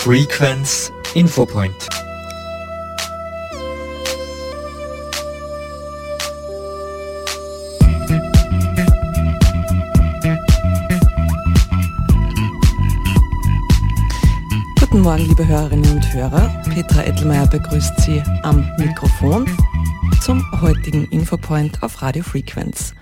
Frequenz Infopoint. Guten Morgen, liebe Hörerinnen und Hörer. Petra Ettelmeier begrüßt Sie am Mikrofon zum heutigen Infopoint auf Radio Frequenz.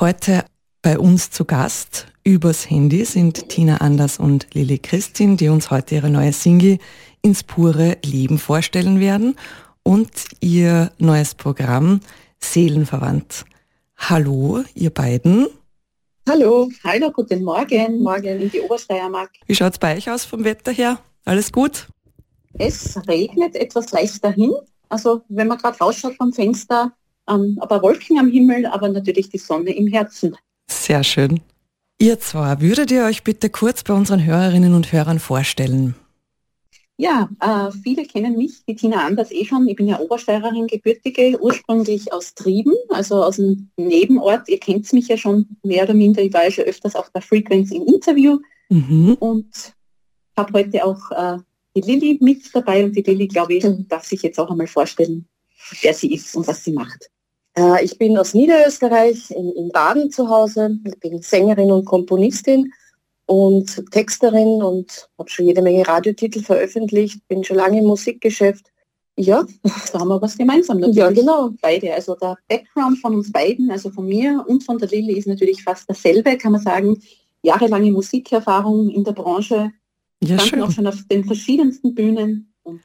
Heute bei uns zu Gast übers Handy sind Tina Anders und Lili Christin, die uns heute ihre neue Single ins pure Leben vorstellen werden und ihr neues Programm Seelenverwandt. Hallo, ihr beiden. Hallo, hallo, guten Morgen, morgen in die Obersteiermark. Wie schaut es bei euch aus vom Wetter her? Alles gut? Es regnet etwas leicht dahin. Also wenn man gerade rausschaut vom Fenster, ähm, aber Wolken am Himmel, aber natürlich die Sonne im Herzen. Sehr schön. Ihr zwei, würdet ihr euch bitte kurz bei unseren Hörerinnen und Hörern vorstellen? Ja, äh, viele kennen mich, die Tina Anders eh schon. Ich bin ja Obersteirerin, gebürtige, ursprünglich aus Trieben, also aus dem Nebenort. Ihr kennt mich ja schon mehr oder minder. Ich war ja schon öfters auf der Frequenz im Interview mhm. und habe heute auch äh, die Lilly mit dabei und die Lilly, glaube ich, darf sich jetzt auch einmal vorstellen, wer sie ist und was sie macht. Äh, ich bin aus Niederösterreich in, in Baden zu Hause. Ich bin Sängerin und Komponistin und Texterin und habe schon jede Menge Radiotitel veröffentlicht, bin schon lange im Musikgeschäft. Ja, da haben wir was gemeinsam natürlich. Ja, genau. Beide. Also der Background von uns beiden, also von mir und von der Lilly, ist natürlich fast dasselbe, kann man sagen. Jahrelange Musikerfahrung in der Branche. Ja, schön. auch schon auf den verschiedensten Bühnen. Und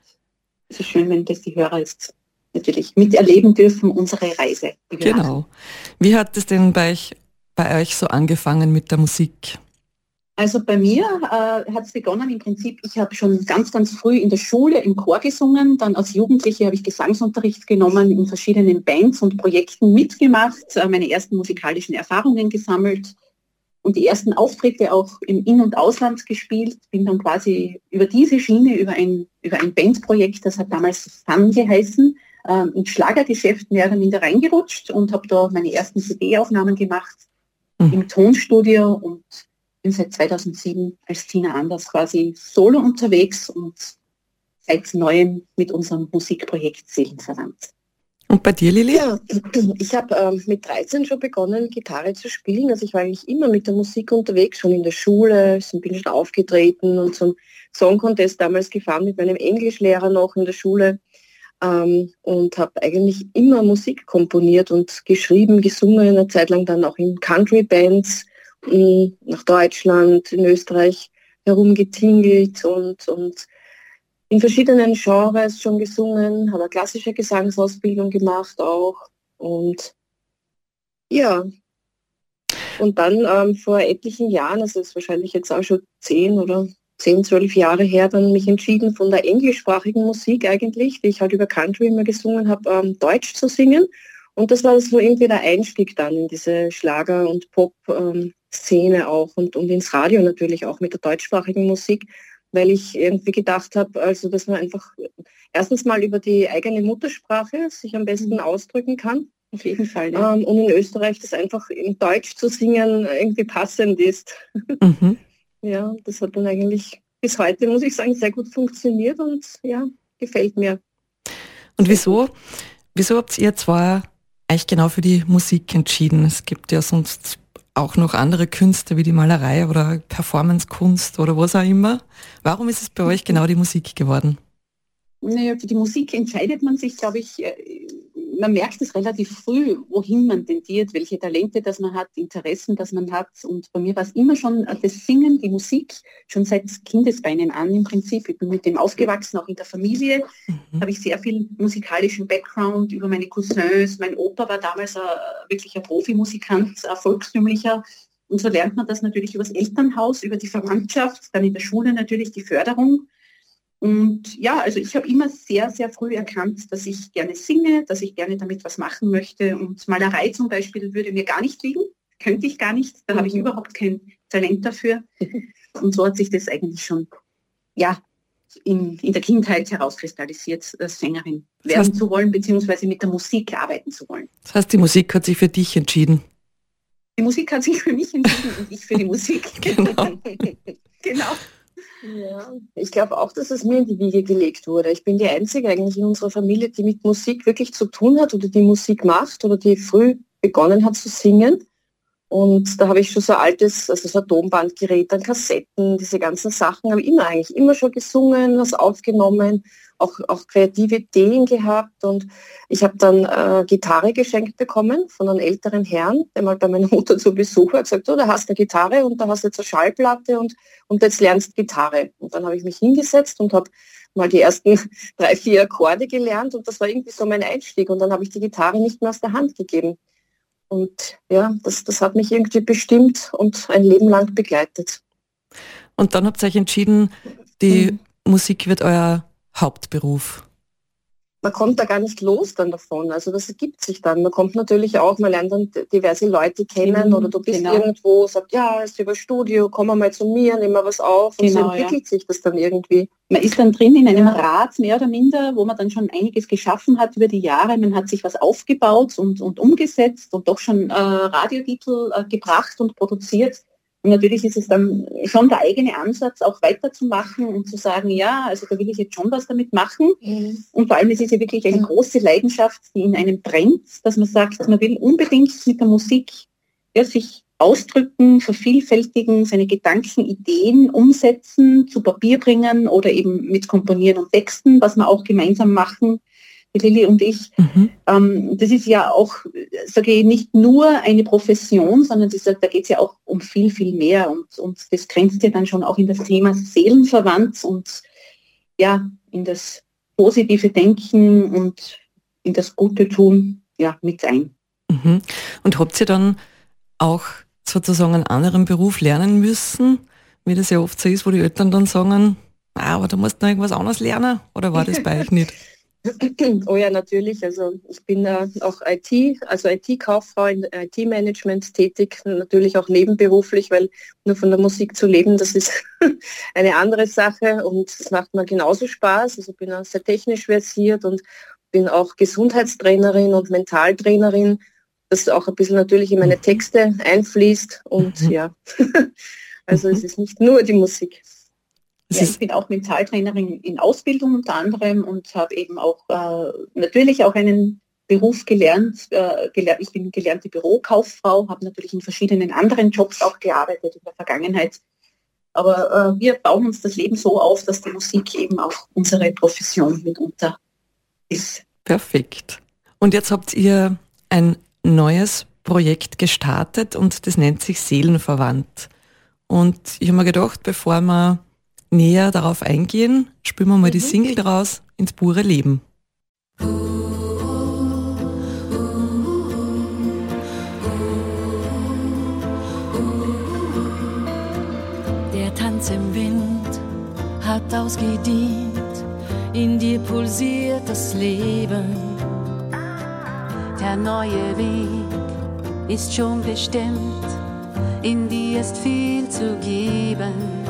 es ist schön, wenn das die Hörer jetzt natürlich miterleben dürfen, unsere Reise. Genau. Wie hat es denn bei euch, bei euch so angefangen mit der Musik? Also bei mir äh, hat es begonnen im Prinzip, ich habe schon ganz, ganz früh in der Schule im Chor gesungen, dann als Jugendliche habe ich Gesangsunterricht genommen, in verschiedenen Bands und Projekten mitgemacht, äh, meine ersten musikalischen Erfahrungen gesammelt und die ersten Auftritte auch im In- und Ausland gespielt, bin dann quasi über diese Schiene, über ein, über ein Bandprojekt, das hat damals Fun geheißen, ähm, ins Schlagergeschäft mehr oder minder reingerutscht und habe da meine ersten CD-Aufnahmen gemacht mhm. im Tonstudio und bin seit 2007 als Tina Anders quasi solo unterwegs und seit neuem mit unserem Musikprojekt Seelenverwandt. Und bei dir, Lili? Ja, ich habe ähm, mit 13 schon begonnen, Gitarre zu spielen. Also ich war eigentlich immer mit der Musik unterwegs, schon in der Schule, bin schon aufgetreten und zum Song Contest damals gefahren mit meinem Englischlehrer noch in der Schule ähm, und habe eigentlich immer Musik komponiert und geschrieben, gesungen, eine Zeit lang dann auch in Country-Bands nach Deutschland, in Österreich herumgetingelt und, und in verschiedenen Genres schon gesungen, habe eine klassische Gesangsausbildung gemacht auch und ja. Und dann ähm, vor etlichen Jahren, also ist wahrscheinlich jetzt auch schon zehn oder 10, 12 Jahre her dann mich entschieden, von der englischsprachigen Musik eigentlich, die ich halt über Country immer gesungen habe, ähm, Deutsch zu singen. Und das war so irgendwie der Einstieg dann in diese Schlager- und Pop-Szene ähm, auch und, und ins Radio natürlich auch mit der deutschsprachigen Musik, weil ich irgendwie gedacht habe, also dass man einfach erstens mal über die eigene Muttersprache sich am besten mhm. ausdrücken kann. Auf jeden Fall. Ja. Ähm, und in Österreich das einfach in Deutsch zu singen irgendwie passend ist. Mhm. Ja, das hat dann eigentlich bis heute, muss ich sagen, sehr gut funktioniert und ja, gefällt mir. Und wieso, wieso habt ihr zwar eigentlich genau für die Musik entschieden? Es gibt ja sonst auch noch andere Künste wie die Malerei oder Performancekunst oder was auch immer. Warum ist es bei euch genau die Musik geworden? Naja, für die Musik entscheidet man sich, glaube ich, äh, man merkt es relativ früh, wohin man tendiert, welche Talente das man hat, Interessen, das man hat. Und bei mir war es immer schon das Singen, die Musik, schon seit Kindesbeinen an im Prinzip. Ich bin mit dem aufgewachsen, auch in der Familie. Mhm. Habe ich sehr viel musikalischen Background über meine Cousins. Mein Opa war damals ein, wirklich ein Profimusikant, ein volkstümlicher. Und so lernt man das natürlich über das Elternhaus, über die Verwandtschaft, dann in der Schule natürlich die Förderung. Und ja, also ich habe immer sehr, sehr früh erkannt, dass ich gerne singe, dass ich gerne damit was machen möchte. Und Malerei zum Beispiel würde mir gar nicht liegen, könnte ich gar nicht. Da habe ich mhm. überhaupt kein Talent dafür. Und so hat sich das eigentlich schon, ja, in, in der Kindheit herauskristallisiert, als Sängerin werden das heißt, zu wollen, beziehungsweise mit der Musik arbeiten zu wollen. Das heißt, die Musik hat sich für dich entschieden? Die Musik hat sich für mich entschieden und ich für die Musik. genau. genau. Ja, ich glaube auch, dass es mir in die Wiege gelegt wurde. Ich bin die Einzige eigentlich in unserer Familie, die mit Musik wirklich zu tun hat oder die Musik macht oder die früh begonnen hat zu singen. Und da habe ich schon so altes, also so ein Tonbandgerät, dann Kassetten, diese ganzen Sachen, habe immer eigentlich immer schon gesungen, was aufgenommen, auch, auch kreative Ideen gehabt. Und ich habe dann äh, Gitarre geschenkt bekommen von einem älteren Herrn, der mal bei meiner Mutter zu Besuch war, gesagt, oh, da hast du eine Gitarre und da hast du jetzt eine Schallplatte und, und jetzt lernst Gitarre. Und dann habe ich mich hingesetzt und habe mal die ersten drei, vier Akkorde gelernt und das war irgendwie so mein Einstieg. Und dann habe ich die Gitarre nicht mehr aus der Hand gegeben. Und ja, das, das hat mich irgendwie bestimmt und ein Leben lang begleitet. Und dann habt ihr euch entschieden, die mhm. Musik wird euer Hauptberuf man kommt da gar nicht los dann davon. Also das ergibt sich dann. Man kommt natürlich auch, man lernt dann diverse Leute kennen mhm, oder du bist genau. irgendwo, sagt, ja, ist über Studio, komm mal zu mir, nimm mal was auf und genau, so entwickelt ja. sich das dann irgendwie. Man ist dann drin in einem ja. Rad, mehr oder minder, wo man dann schon einiges geschaffen hat über die Jahre. Man hat sich was aufgebaut und, und umgesetzt und doch schon äh, Radiotitel äh, gebracht und produziert und natürlich ist es dann schon der eigene Ansatz, auch weiterzumachen und zu sagen, ja, also da will ich jetzt schon was damit machen. Mhm. Und vor allem es ist ja wirklich eine große Leidenschaft, die in einem brennt, dass man sagt, man will unbedingt mit der Musik ja, sich ausdrücken, vervielfältigen, seine Gedanken, Ideen umsetzen, zu Papier bringen oder eben mit Komponieren und Texten, was wir auch gemeinsam machen Lilly und ich. Mhm. Ähm, das ist ja auch, sage ich, nicht nur eine Profession, sondern ist, da geht es ja auch um viel, viel mehr. Und, und das grenzt ja dann schon auch in das Thema Seelenverwandt und ja, in das positive Denken und in das Gute tun ja, mit ein. Mhm. Und habt ihr dann auch sozusagen einen anderen Beruf lernen müssen, wie das ja oft so ist, wo die Eltern dann sagen, ah, aber du musst noch irgendwas anderes lernen? Oder war das bei euch nicht? Oh ja, natürlich. Also ich bin äh, auch IT, also IT-Kauffrau in IT-Management tätig, natürlich auch nebenberuflich, weil nur von der Musik zu leben, das ist eine andere Sache und es macht mir genauso Spaß. Also bin auch sehr technisch versiert und bin auch Gesundheitstrainerin und Mentaltrainerin, das auch ein bisschen natürlich in meine Texte einfließt und mhm. ja, also es ist nicht nur die Musik. Ja, ich bin auch Mentaltrainerin in Ausbildung unter anderem und habe eben auch äh, natürlich auch einen Beruf gelernt. Äh, gelernt. Ich bin gelernte Bürokauffrau, habe natürlich in verschiedenen anderen Jobs auch gearbeitet in der Vergangenheit. Aber äh, wir bauen uns das Leben so auf, dass die Musik eben auch unsere Profession mitunter ist. Perfekt. Und jetzt habt ihr ein neues Projekt gestartet und das nennt sich Seelenverwandt. Und ich habe mir gedacht, bevor wir näher darauf eingehen, spielen wir mal mhm. die Single draus ins pure Leben. Der Tanz im Wind hat ausgedient, in dir pulsiert das Leben. Der neue Weg ist schon bestimmt, in dir ist viel zu geben.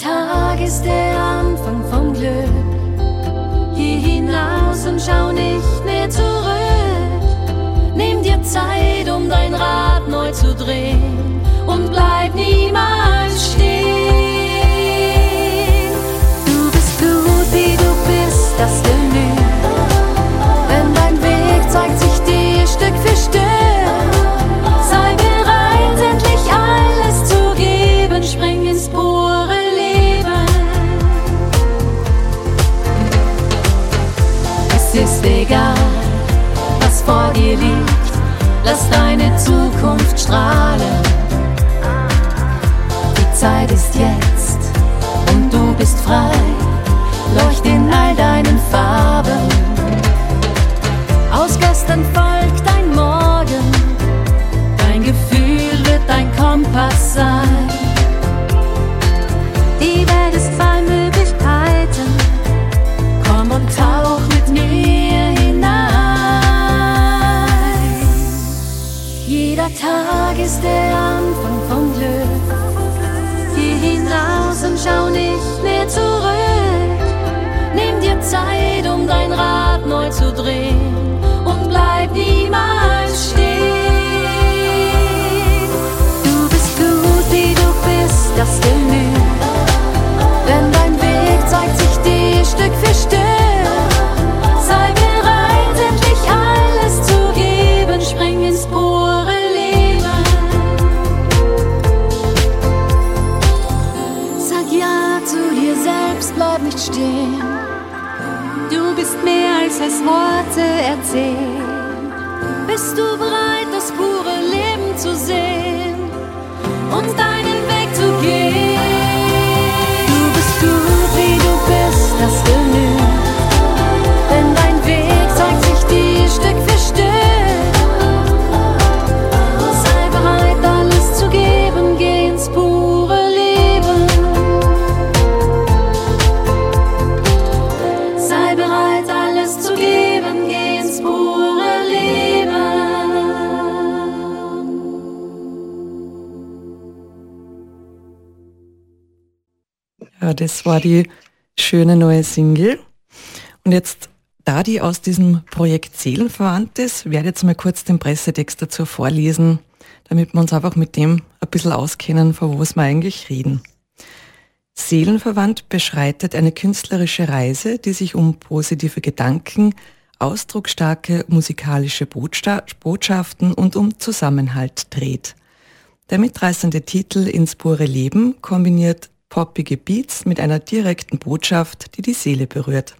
Tag ist der Anfang vom Glück. Geh hinaus und schau nicht mehr zurück. Nimm dir Zeit, um dein Rad neu zu drehen und bleib niemals stehen. Du bist gut, wie du bist, das genügt. Worte das war die schöne neue Single. Und jetzt, da die aus diesem Projekt Seelenverwandt ist, werde ich jetzt mal kurz den Pressetext dazu vorlesen, damit wir uns einfach mit dem ein bisschen auskennen, von was wir eigentlich reden. Seelenverwandt beschreitet eine künstlerische Reise, die sich um positive Gedanken, ausdrucksstarke musikalische Botscha- Botschaften und um Zusammenhalt dreht. Der mitreißende Titel Ins pure Leben kombiniert poppige Beats mit einer direkten Botschaft, die die Seele berührt.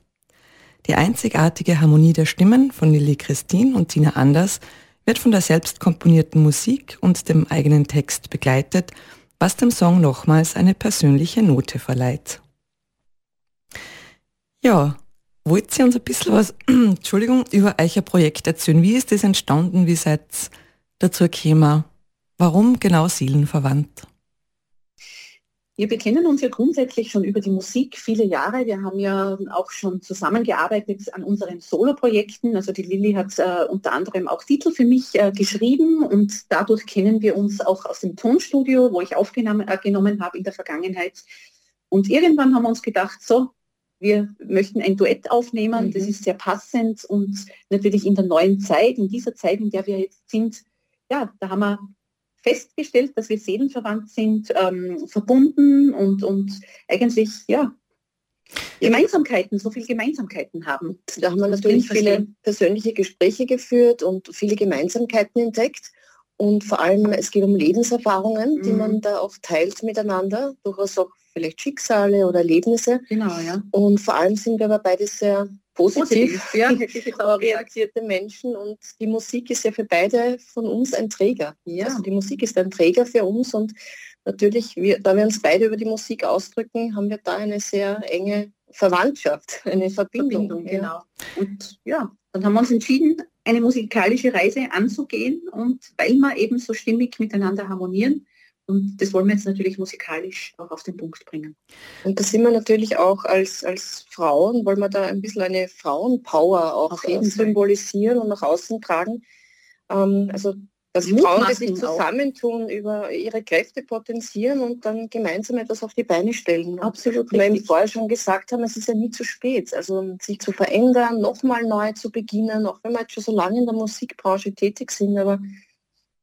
Die einzigartige Harmonie der Stimmen von Lilly Christine und Tina Anders wird von der selbst komponierten Musik und dem eigenen Text begleitet, was dem Song nochmals eine persönliche Note verleiht. Ja, wollt ihr uns ein bisschen was, Entschuldigung, über euer Projekt erzählen? Wie ist das entstanden? Wie seid ihr dazu gekommen? Warum genau seelenverwandt? Wir bekennen uns ja grundsätzlich schon über die Musik viele Jahre. Wir haben ja auch schon zusammengearbeitet an unseren Soloprojekten. Also die Lilly hat äh, unter anderem auch Titel für mich äh, geschrieben und dadurch kennen wir uns auch aus dem Tonstudio, wo ich aufgenommen äh, genommen habe in der Vergangenheit. Und irgendwann haben wir uns gedacht, so, wir möchten ein Duett aufnehmen. Mhm. Das ist sehr passend und natürlich in der neuen Zeit, in dieser Zeit, in der wir jetzt sind, ja, da haben wir festgestellt, dass wir seelenverwandt sind, ähm, verbunden und, und eigentlich, ja, Gemeinsamkeiten, so viele Gemeinsamkeiten haben. Da haben wir natürlich viele persönliche Gespräche geführt und viele Gemeinsamkeiten entdeckt. Und vor allem, es geht um Lebenserfahrungen, die Mhm. man da auch teilt miteinander, durchaus auch vielleicht Schicksale oder Erlebnisse. Genau, ja. Und vor allem sind wir aber beide sehr positiv, Positiv, ja, gesagt. orientierte Menschen und die Musik ist ja für beide von uns ein Träger. Ja. Also die Musik ist ein Träger für uns und natürlich, wir, da wir uns beide über die Musik ausdrücken, haben wir da eine sehr enge Verwandtschaft, eine Verbindung. Verbindung, ja. genau. Und ja, dann haben wir uns entschieden, eine musikalische Reise anzugehen und weil wir eben so stimmig miteinander harmonieren. Und das wollen wir jetzt natürlich musikalisch auch auf den Punkt bringen. Und da sind wir natürlich auch als, als Frauen, wollen wir da ein bisschen eine Frauenpower auch symbolisieren und nach außen tragen. Ähm, also dass Mut Frauen, die sich auch. zusammentun, über ihre Kräfte potenzieren und dann gemeinsam etwas auf die Beine stellen. Und Absolut wie wir eben vorher schon gesagt haben, es ist ja nie zu spät. Also sich zu verändern, nochmal neu zu beginnen, auch wenn wir jetzt schon so lange in der Musikbranche tätig sind, aber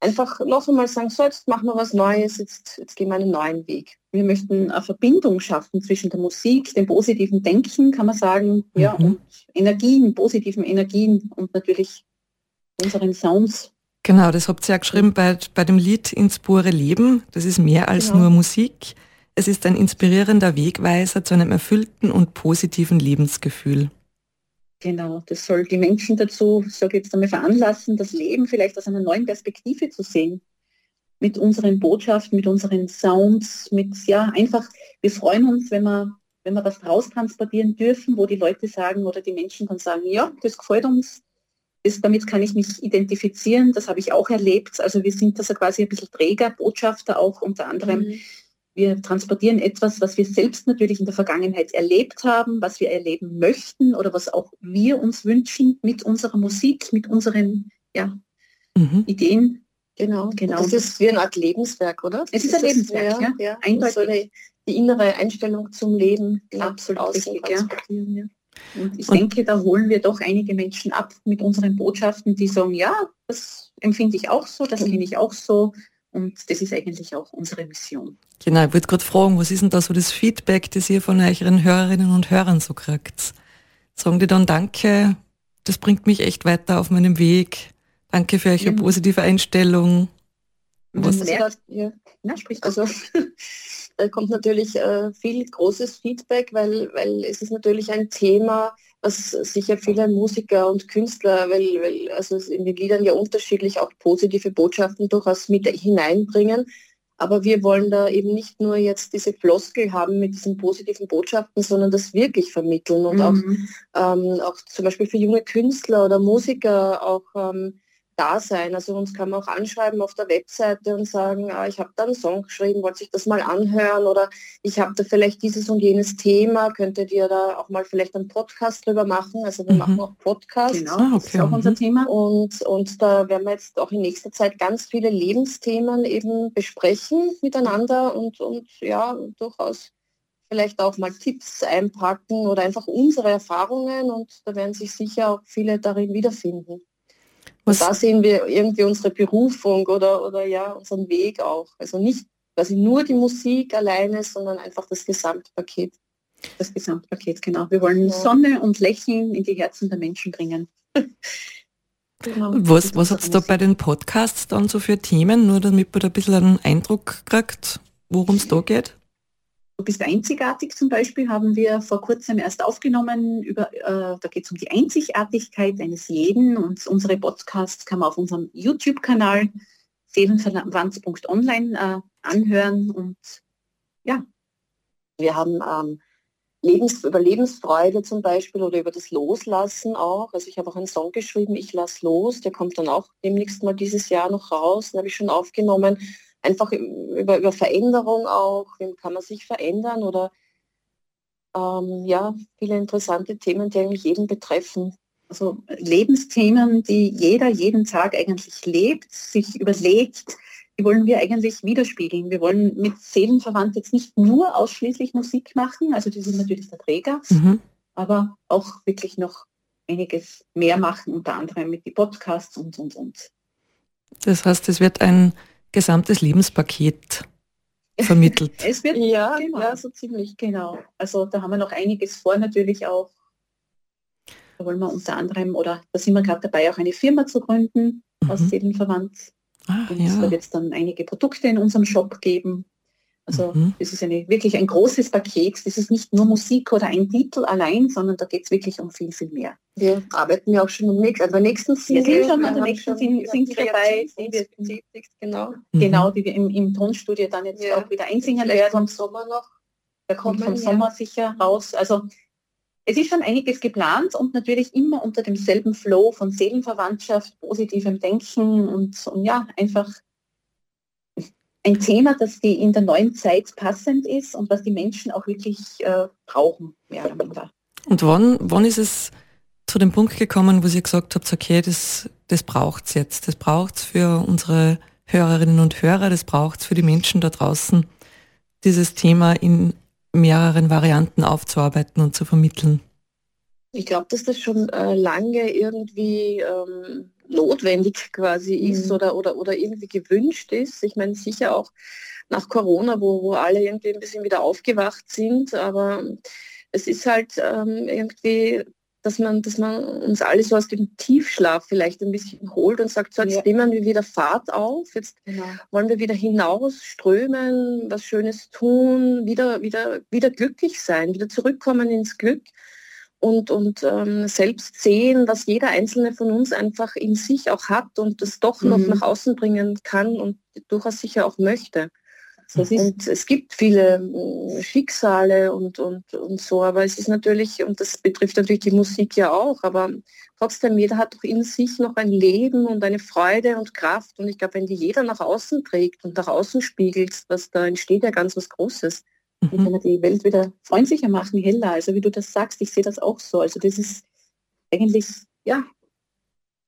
einfach noch einmal sagen, so jetzt machen wir was Neues, jetzt, jetzt gehen wir einen neuen Weg. Wir möchten eine Verbindung schaffen zwischen der Musik, dem positiven Denken, kann man sagen, ja, Mhm. und Energien, positiven Energien und natürlich unseren Sounds. Genau, das habt ihr ja geschrieben bei, bei dem Lied Ins pure Leben. Das ist mehr als Genau. nur Musik. Es ist ein inspirierender Wegweiser zu einem erfüllten und positiven Lebensgefühl. Genau, das soll die Menschen dazu, ich jetzt einmal, veranlassen, das Leben vielleicht aus einer neuen Perspektive zu sehen. Mit unseren Botschaften, mit unseren Sounds, mit, ja, einfach, wir freuen uns, wenn wir, wenn wir was draus transportieren dürfen, wo die Leute sagen oder die Menschen dann sagen, ja, das gefällt uns, das, damit kann ich mich identifizieren, das habe ich auch erlebt. Also wir sind das ja quasi ein bisschen Träger, Botschafter auch unter anderem. Mhm. Wir transportieren etwas, was wir selbst natürlich in der Vergangenheit erlebt haben, was wir erleben möchten oder was auch wir uns wünschen mit unserer Musik, mit unseren ja, Mhm. Ideen. Genau, genau. Das ist wie eine Art Lebenswerk, oder? Es ist, ist ein Lebenswerk, ja. ja. Eindeutig. So eine, die innere Einstellung zum Leben. Absolut richtig, ja. ja. Und ich und denke, da holen wir doch einige Menschen ab mit unseren Botschaften, die sagen, ja, das empfinde ich auch so, das kenne ich auch so. Und das ist eigentlich auch unsere Mission. Genau, ich würde gerade fragen, was ist denn da so das Feedback, das ihr von euren Hörerinnen und Hörern so kriegt? Sagen die dann Danke, das bringt mich echt weiter auf meinem Weg. Danke für eure ja. positive Einstellung. Was? Also, ja. Na, sprich also da kommt natürlich äh, viel großes Feedback, weil, weil es ist natürlich ein Thema, was sicher viele Musiker und Künstler, weil, weil also in den Liedern ja unterschiedlich auch positive Botschaften durchaus mit hineinbringen. Aber wir wollen da eben nicht nur jetzt diese Floskel haben mit diesen positiven Botschaften, sondern das wirklich vermitteln und mhm. auch, ähm, auch zum Beispiel für junge Künstler oder Musiker auch ähm, da sein. Also uns kann man auch anschreiben auf der Webseite und sagen, ah, ich habe da einen Song geschrieben, wollte ich das mal anhören oder ich habe da vielleicht dieses und jenes Thema, könntet ihr da auch mal vielleicht einen Podcast drüber machen. Also wir mhm. machen auch Podcasts. Genau, ah, okay. das ist auch unser Thema. Und, und da werden wir jetzt auch in nächster Zeit ganz viele Lebensthemen eben besprechen miteinander und, und ja, durchaus vielleicht auch mal Tipps einpacken oder einfach unsere Erfahrungen und da werden sich sicher auch viele darin wiederfinden. Was da sehen wir irgendwie unsere Berufung oder, oder ja, unseren Weg auch. Also nicht quasi nur die Musik alleine, sondern einfach das Gesamtpaket. Das Gesamtpaket, genau. Wir wollen ja. Sonne und Lächeln in die Herzen der Menschen bringen. genau. Was, was hat es da bei den Podcasts dann so für Themen, nur damit man da ein bisschen einen Eindruck kriegt, worum es da geht? Du bist einzigartig zum Beispiel, haben wir vor kurzem erst aufgenommen. Über, äh, da geht es um die Einzigartigkeit eines jeden und unsere Podcasts kann man auf unserem YouTube-Kanal seelenverwandt.online äh, anhören und ja. Wir haben ähm, Lebens, über Lebensfreude zum Beispiel oder über das Loslassen auch. Also ich habe auch einen Song geschrieben, Ich lass los, der kommt dann auch demnächst mal dieses Jahr noch raus, den habe ich schon aufgenommen einfach über, über Veränderung auch, wie kann man sich verändern oder ähm, ja, viele interessante Themen, die eigentlich jeden betreffen. Also Lebensthemen, die jeder jeden Tag eigentlich lebt, sich überlegt, die wollen wir eigentlich widerspiegeln. Wir wollen mit Seelenverwandt jetzt nicht nur ausschließlich Musik machen, also die sind natürlich der Träger, mhm. aber auch wirklich noch einiges mehr machen, unter anderem mit den Podcasts und, und, und. Das heißt, es wird ein gesamtes Lebenspaket vermittelt. es wird, ja, genau. ja, so ziemlich, genau. Also da haben wir noch einiges vor natürlich auch. Da wollen wir unter anderem, oder da sind wir gerade dabei, auch eine Firma zu gründen mhm. aus Seelenverwandt. Ah, und ja. da wird es dann einige Produkte in unserem Shop geben. Also mhm. das ist eine, wirklich ein großes Paket. Das ist nicht nur Musik oder ein Titel allein, sondern da geht es wirklich um viel, viel mehr. Wir arbeiten ja auch schon um nächst, an der nächsten Single. Wir sind schon an der nächsten Single sind dabei, die wir, genau, mhm. genau, die wir im, im Tonstudio dann jetzt ja. auch wieder einsingen werden. Vom Sommer noch. Der kommt vom Sommer sicher raus. Also es ist schon einiges geplant und natürlich immer unter demselben Flow von Seelenverwandtschaft, positivem Denken und, und ja, einfach ein Thema, das die in der neuen Zeit passend ist und was die Menschen auch wirklich äh, brauchen, mehr oder minder. Und wann, wann ist es zu dem Punkt gekommen, wo Sie gesagt habt, okay, das, das braucht es jetzt, das braucht es für unsere Hörerinnen und Hörer, das braucht es für die Menschen da draußen, dieses Thema in mehreren Varianten aufzuarbeiten und zu vermitteln? Ich glaube, dass das schon äh, lange irgendwie ähm, notwendig quasi ist mhm. oder, oder, oder irgendwie gewünscht ist. Ich meine sicher auch nach Corona, wo, wo alle irgendwie ein bisschen wieder aufgewacht sind, aber es ist halt ähm, irgendwie, dass man, dass man uns alle so aus dem Tiefschlaf vielleicht ein bisschen holt und sagt, so jetzt ja. nehmen wir wieder Fahrt auf, jetzt genau. wollen wir wieder hinausströmen, was Schönes tun, wieder, wieder, wieder glücklich sein, wieder zurückkommen ins Glück und, und ähm, selbst sehen, was jeder einzelne von uns einfach in sich auch hat und das doch noch mhm. nach außen bringen kann und durchaus sicher auch möchte. und es gibt viele äh, Schicksale und, und, und so, aber es ist natürlich, und das betrifft natürlich die Musik ja auch, aber trotzdem, jeder hat doch in sich noch ein Leben und eine Freude und Kraft. Und ich glaube, wenn die jeder nach außen trägt und nach außen spiegelt, was da entsteht ja ganz was Großes. Mhm. Kann man die Welt wieder freundlicher machen, heller. Also wie du das sagst, ich sehe das auch so. Also das ist eigentlich, ja,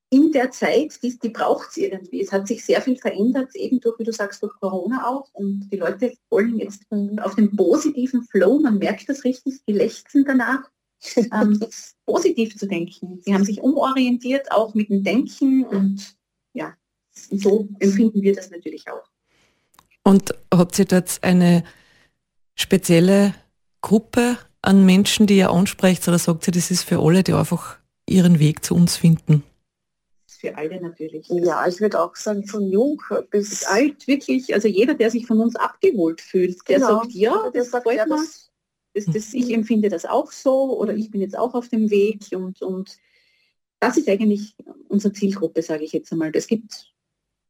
in der Zeit, die, die braucht es irgendwie. Es hat sich sehr viel verändert, eben durch, wie du sagst, durch Corona auch. Und die Leute wollen jetzt auf den positiven Flow, man merkt das richtig, die lechzen danach, ähm, positiv zu denken. Sie haben sich umorientiert, auch mit dem Denken und ja, so empfinden wir das natürlich auch. Und habt ihr dort eine spezielle Gruppe an Menschen, die ihr ansprecht, oder sagt ihr, das ist für alle, die einfach ihren Weg zu uns finden? Für alle natürlich. Ja, ich würde auch sagen, von jung bis alt, wirklich. Also jeder, der sich von uns abgeholt fühlt, der genau. sagt, ja, der sagt, ja, das, das, das, ich empfinde das auch so oder ich bin jetzt auch auf dem Weg und, und das ist eigentlich unsere Zielgruppe, sage ich jetzt einmal. Es gibt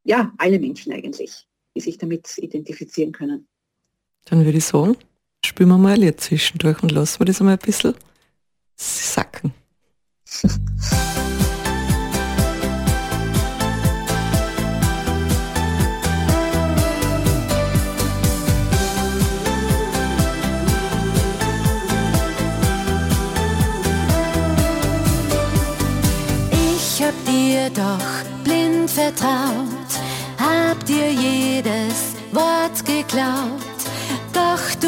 ja alle Menschen eigentlich, die sich damit identifizieren können. Dann würde ich sagen, spüren wir mal ein Lied zwischendurch und lassen wir das einmal ein bisschen sacken. Ich hab dir doch blind vertraut, hab dir jedes Wort geglaubt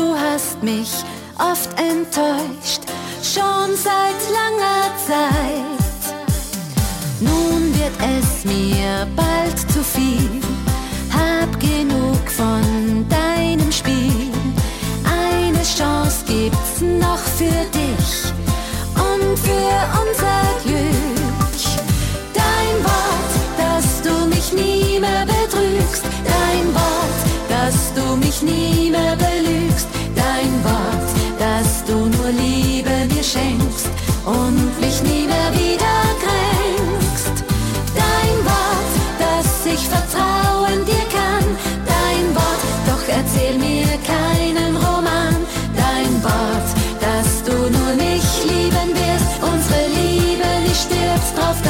du hast mich oft enttäuscht, schon seit langer Zeit. Nun wird es mir bald zu viel, hab genug von deinem Spiel. Eine Chance gibt's noch für dich und für unser Glück. Schenkst und mich nie mehr wieder kränkst. Dein Wort, dass ich vertrauen dir kann, dein Wort, doch erzähl mir keinen Roman. Dein Wort, dass du nur mich lieben wirst, unsere Liebe nicht stirbt drauf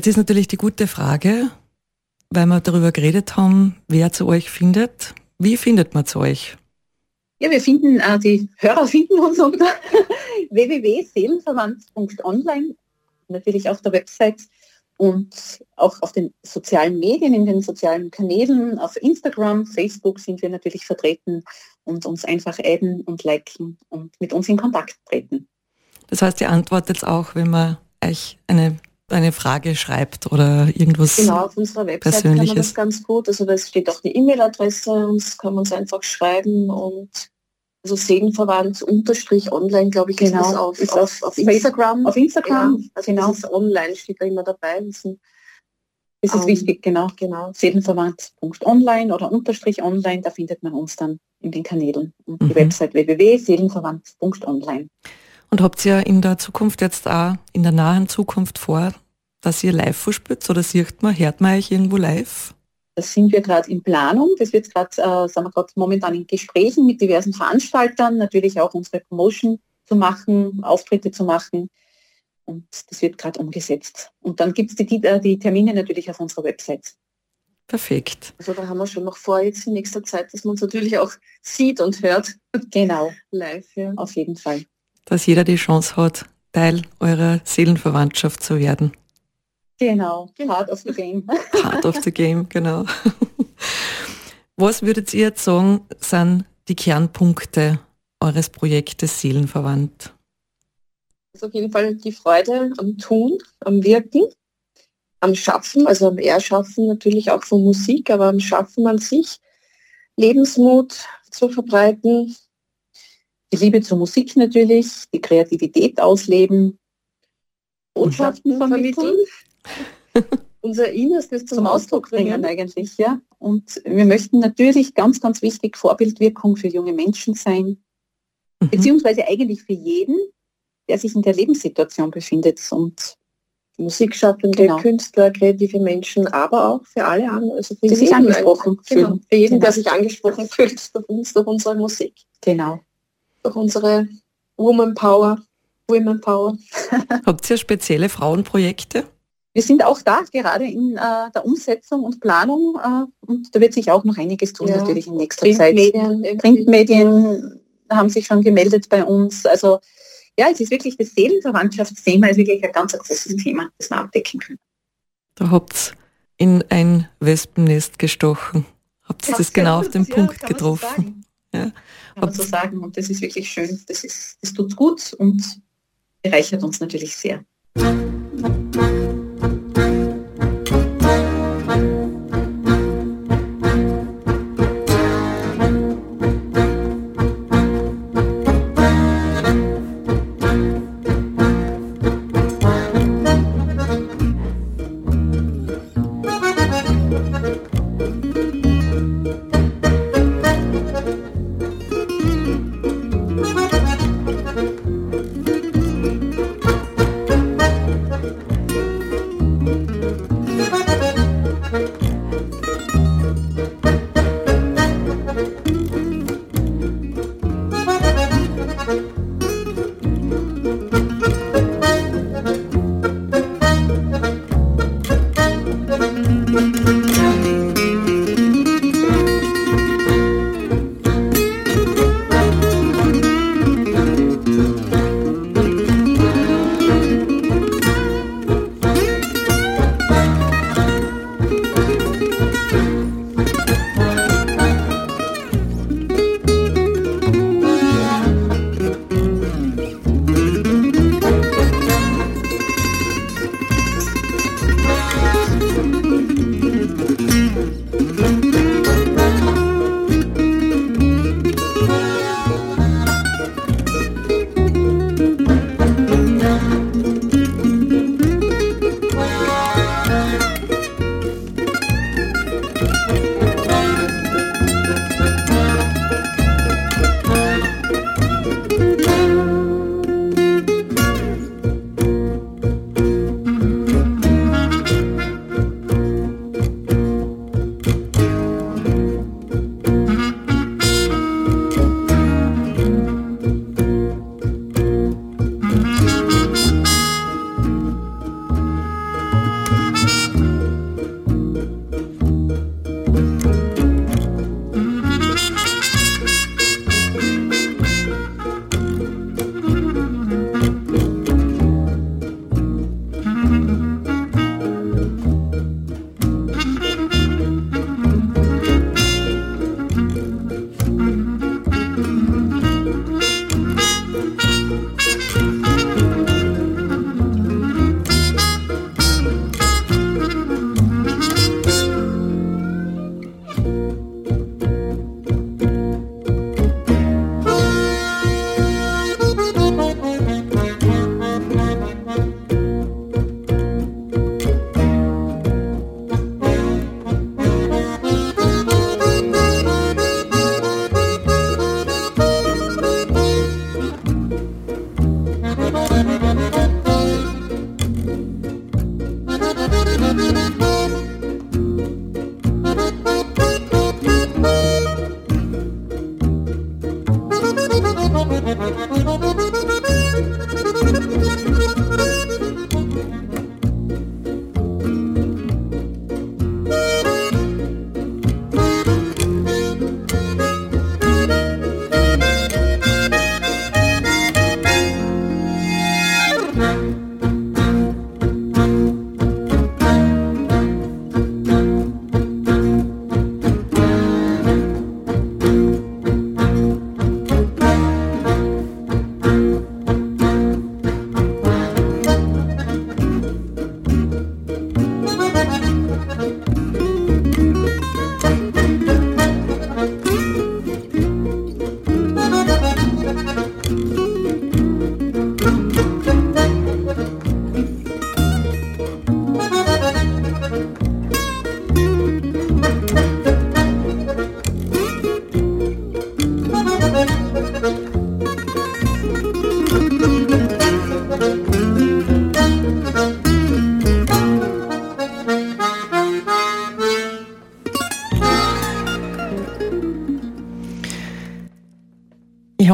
jetzt ist natürlich die gute Frage, weil wir darüber geredet haben, wer zu euch findet. Wie findet man zu euch? Ja, wir finden, äh, die Hörer finden uns unter www.seelenverwandt.online, natürlich auf der Website und auch auf den sozialen Medien, in den sozialen Kanälen, auf Instagram, Facebook sind wir natürlich vertreten und uns einfach adden und liken und mit uns in Kontakt treten. Das heißt, ihr antwortet auch, wenn man euch eine, eine Frage schreibt oder irgendwas Genau, auf unserer Website kann man das ganz gut. Also da steht auch die E-Mail-Adresse, uns kann man uns einfach schreiben und also seelenverwandt unterstrich online, glaube ich, genau. ist das auf, ist auf, auf, auf, Instagram. Auf Instagram, ja, also genau. online steht da immer dabei. Das sind, online steht da immer dabei. Das ist um, wichtig, genau. genau. Seelenverwandt.online oder unterstrich online, da findet man uns dann in den Kanälen und mhm. die Website www.seelenverwandt.online. Und habt ihr in der Zukunft jetzt auch in der nahen Zukunft vor, dass ihr live verspürt oder sieht man, hört man euch irgendwo live? Das sind wir gerade in Planung. Das wird gerade, äh, sind wir gerade momentan in Gesprächen mit diversen Veranstaltern, natürlich auch unsere Promotion zu machen, Auftritte zu machen. Und das wird gerade umgesetzt. Und dann gibt es die, äh, die Termine natürlich auf unserer Website. Perfekt. Also da haben wir schon noch vor jetzt in nächster Zeit, dass man uns natürlich auch sieht und hört. Genau. Live, ja. Auf jeden Fall. Dass jeder die Chance hat, Teil eurer Seelenverwandtschaft zu werden. Genau, part of the game. part of the game, genau. Was würdet ihr jetzt sagen, sind die Kernpunkte eures Projektes Seelenverwandt? Ist auf jeden Fall die Freude am Tun, am Wirken, am Schaffen, also am Erschaffen natürlich auch von Musik, aber am Schaffen an sich, Lebensmut zu verbreiten. Die Liebe zur Musik natürlich, die Kreativität ausleben, Botschaften vermitteln. unser Innerstes zum, zum Ausdruck bringen eigentlich, ja. Und wir möchten natürlich ganz, ganz wichtig Vorbildwirkung für junge Menschen sein, mhm. beziehungsweise eigentlich für jeden, der sich in der Lebenssituation befindet und Musikschaffende, genau. Künstler, kreative Menschen, aber auch für alle anderen, also für die sich angesprochen fühlen. Genau. Für jeden, genau. der sich angesprochen fühlt durch uns, durch unsere Musik. Genau. Durch unsere Woman Power, Women Power. Habt ihr spezielle Frauenprojekte? Wir sind auch da gerade in äh, der Umsetzung und Planung äh, und da wird sich auch noch einiges tun ja. natürlich in nächster Printmedien, Zeit. Printmedien haben sich schon gemeldet bei uns. Also ja, es ist wirklich das Seelenverwandtschaftsthema, ist wirklich ein ganz großes Thema, das wir abdecken können. Da habt ihr in ein Wespennest gestochen. Habt ihr das genau auf den ja, Punkt getroffen? Ja kann man so sagen. Und das ist wirklich schön. Das, ist, das tut gut und bereichert uns natürlich sehr. thank you.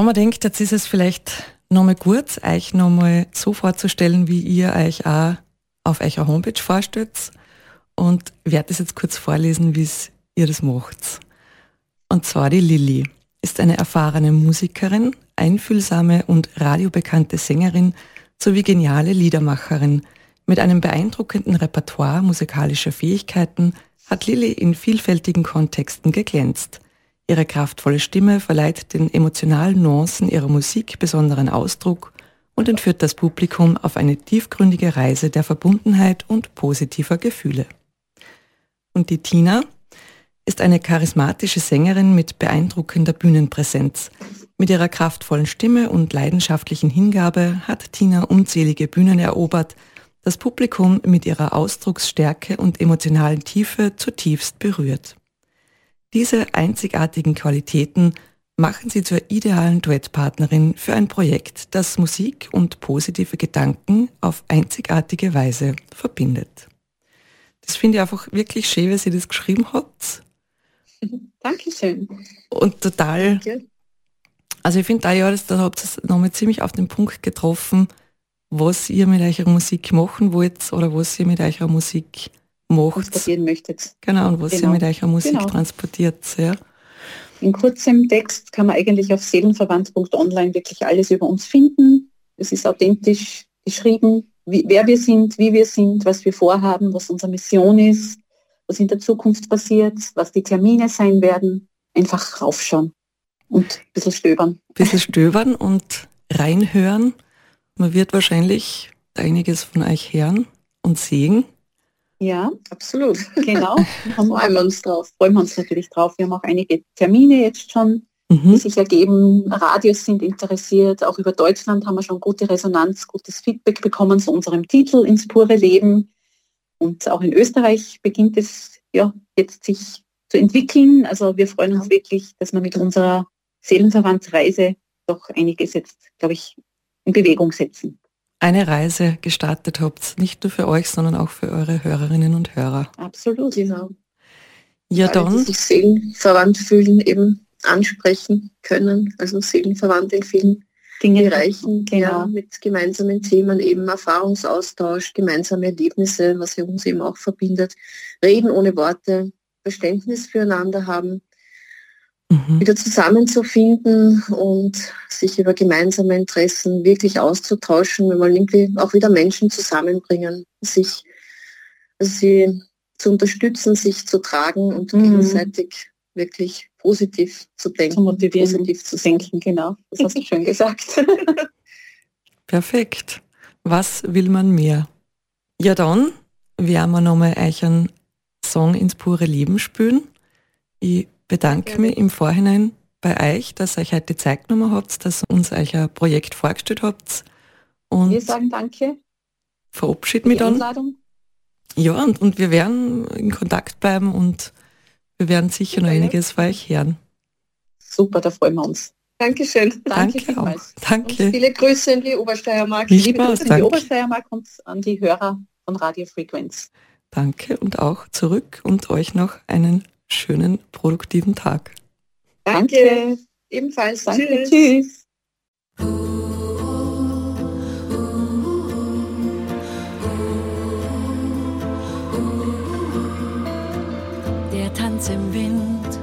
Mir denkt, jetzt ist es vielleicht nochmal gut, euch nochmal so vorzustellen, wie ihr euch auch auf eurer Homepage vorstellt und werde das jetzt kurz vorlesen, wie ihr das macht. Und zwar die Lilly ist eine erfahrene Musikerin, einfühlsame und radiobekannte Sängerin sowie geniale Liedermacherin. Mit einem beeindruckenden Repertoire musikalischer Fähigkeiten hat Lilly in vielfältigen Kontexten geglänzt. Ihre kraftvolle Stimme verleiht den emotionalen Nuancen ihrer Musik besonderen Ausdruck und entführt das Publikum auf eine tiefgründige Reise der Verbundenheit und positiver Gefühle. Und die Tina ist eine charismatische Sängerin mit beeindruckender Bühnenpräsenz. Mit ihrer kraftvollen Stimme und leidenschaftlichen Hingabe hat Tina unzählige Bühnen erobert, das Publikum mit ihrer Ausdrucksstärke und emotionalen Tiefe zutiefst berührt. Diese einzigartigen Qualitäten machen sie zur idealen Duettpartnerin für ein Projekt, das Musik und positive Gedanken auf einzigartige Weise verbindet. Das finde ich einfach wirklich schön, wie sie das geschrieben hat. Dankeschön. Und total, Danke. also ich finde da ja, da habt ihr es nochmal ziemlich auf den Punkt getroffen, was ihr mit eurer Musik machen wollt oder was ihr mit eurer Musik macht. Transportieren möchtet. Genau, und was genau. ihr mit eurer Musik genau. transportiert. Ja. In kurzem Text kann man eigentlich auf seelenverwandt.online wirklich alles über uns finden. Es ist authentisch geschrieben, wie, wer wir sind, wie wir sind, was wir vorhaben, was unsere Mission ist, was in der Zukunft passiert, was die Termine sein werden. Einfach raufschauen und ein bisschen stöbern. Ein bisschen stöbern und reinhören. Man wird wahrscheinlich einiges von euch hören und sehen. Ja, absolut. Genau. Da freuen wir uns drauf. Freuen wir uns natürlich drauf. Wir haben auch einige Termine jetzt schon, mhm. die sich ergeben. Radios sind interessiert. Auch über Deutschland haben wir schon gute Resonanz, gutes Feedback bekommen zu unserem Titel ins pure Leben. Und auch in Österreich beginnt es ja jetzt sich zu entwickeln. Also wir freuen uns wirklich, dass wir mit unserer Seelenverwandtsreise doch einiges jetzt, glaube ich, in Bewegung setzen eine Reise gestartet habt, nicht nur für euch, sondern auch für eure Hörerinnen und Hörer. Absolut, genau. Ja, dann. Alle, die sich seelenverwandt fühlen, eben ansprechen können, also seelenverwandt in vielen Dinge Bereichen, genau. ja, mit gemeinsamen Themen, eben Erfahrungsaustausch, gemeinsame Erlebnisse, was ja uns eben auch verbindet, reden ohne Worte, Verständnis füreinander haben, mhm. wieder zusammenzufinden und sich über gemeinsame Interessen wirklich auszutauschen. Wir wollen irgendwie auch wieder Menschen zusammenbringen, sich also sie zu unterstützen, sich zu tragen und mhm. gegenseitig wirklich positiv zu denken, zu motivieren, positiv zu denken. Genau, das hast du schön gesagt. Perfekt. Was will man mehr? Ja, dann werden wir nochmal euch einen Song ins pure Leben spülen. Ich bedanke ja. mich im Vorhinein bei euch, dass ihr euch heute die Zeit genommen habt, dass ihr uns euch ein Projekt vorgestellt habt. Und wir sagen danke. Verabschieden mich dann. Einladung. Ja, und, und wir werden in Kontakt bleiben und wir werden sicher okay. noch einiges für euch hören. Super, da freuen wir uns. Dankeschön. Danke, Danke auch. Danke. Und viele Grüße in die Obersteiermark. Nicht Liebe Grüße in die Obersteiermark und an die Hörer von Radio Frequenz. Danke und auch zurück und euch noch einen schönen, produktiven Tag. Danke. Danke. Ebenfalls. Danke. Tschüss. Der Tanz im Wind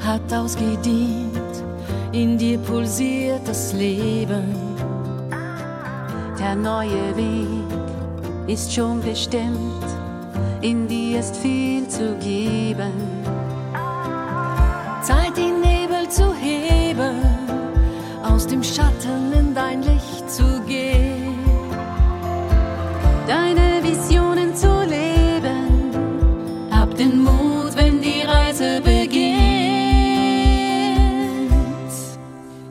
hat ausgedient, in dir pulsiert das Leben. Der neue Weg ist schon bestimmt, in dir ist viel zu geben. Zeit, die Nebel zu heben, aus dem Schatten in dein Licht zu gehen. Deine Visionen zu leben, hab den Mut, wenn die Reise beginnt.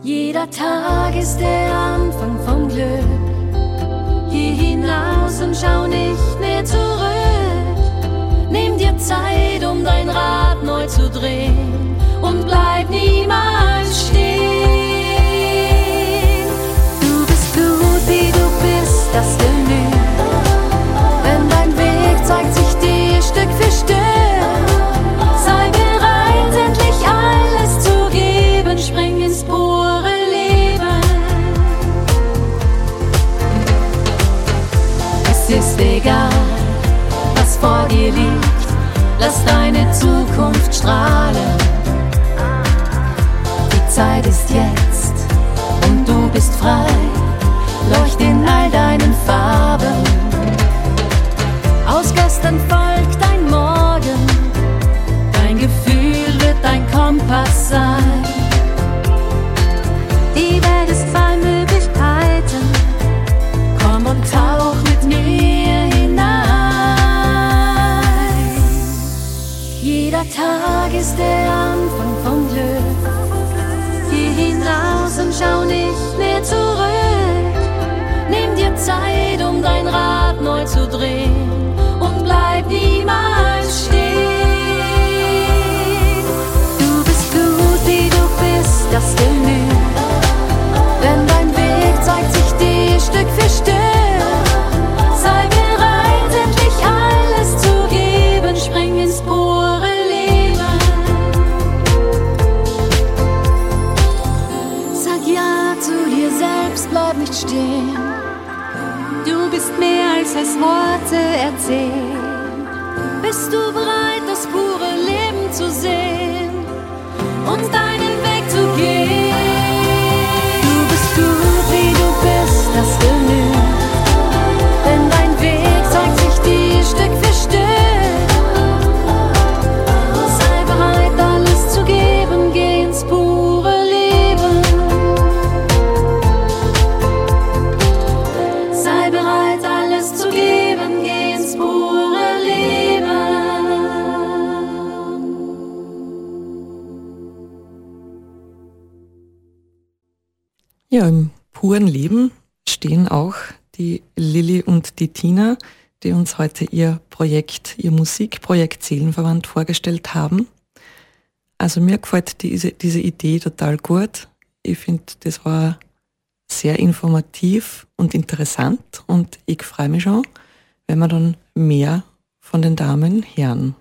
Jeder Tag ist der Anfang vom Glück. Geh hinaus und schau nicht mehr zurück. Nimm dir Zeit, um dein Rad neu zu drehen und bleib niemals stehen. Du bist gut, wie du bist, das genügt. Wenn dein Weg zeigt sich dir Stück für Stück, sei bereit, endlich alles zu geben, spring ins pure Leben. Es ist egal, was vor dir liegt, lass deine Zukunft strahlen. Zeit ist jetzt und du bist frei. Leucht in all deinen Farben. Aus gestern folgt ein Morgen. Dein Gefühl wird dein Kompass sein. Die Welt ist voll Möglichkeiten. Komm und tauch mit mir hinein. Jeder Tag ist der Anfang hinaus und schau nicht mehr zurück. Nimm dir Zeit, um dein Rad neu zu drehen und bleib niemals stehen. Du bist gut, wie du bist, das genügt. Denn dein Weg zeigt sich dir Stück für Erzählen. Bist du bereit, das pure Leben zu sehen und deinen im puren Leben stehen auch die Lilly und die Tina, die uns heute ihr Projekt, ihr Musikprojekt Seelenverwandt vorgestellt haben. Also mir gefällt diese, diese Idee total gut. Ich finde, das war sehr informativ und interessant und ich freue mich schon, wenn wir dann mehr von den Damen hören.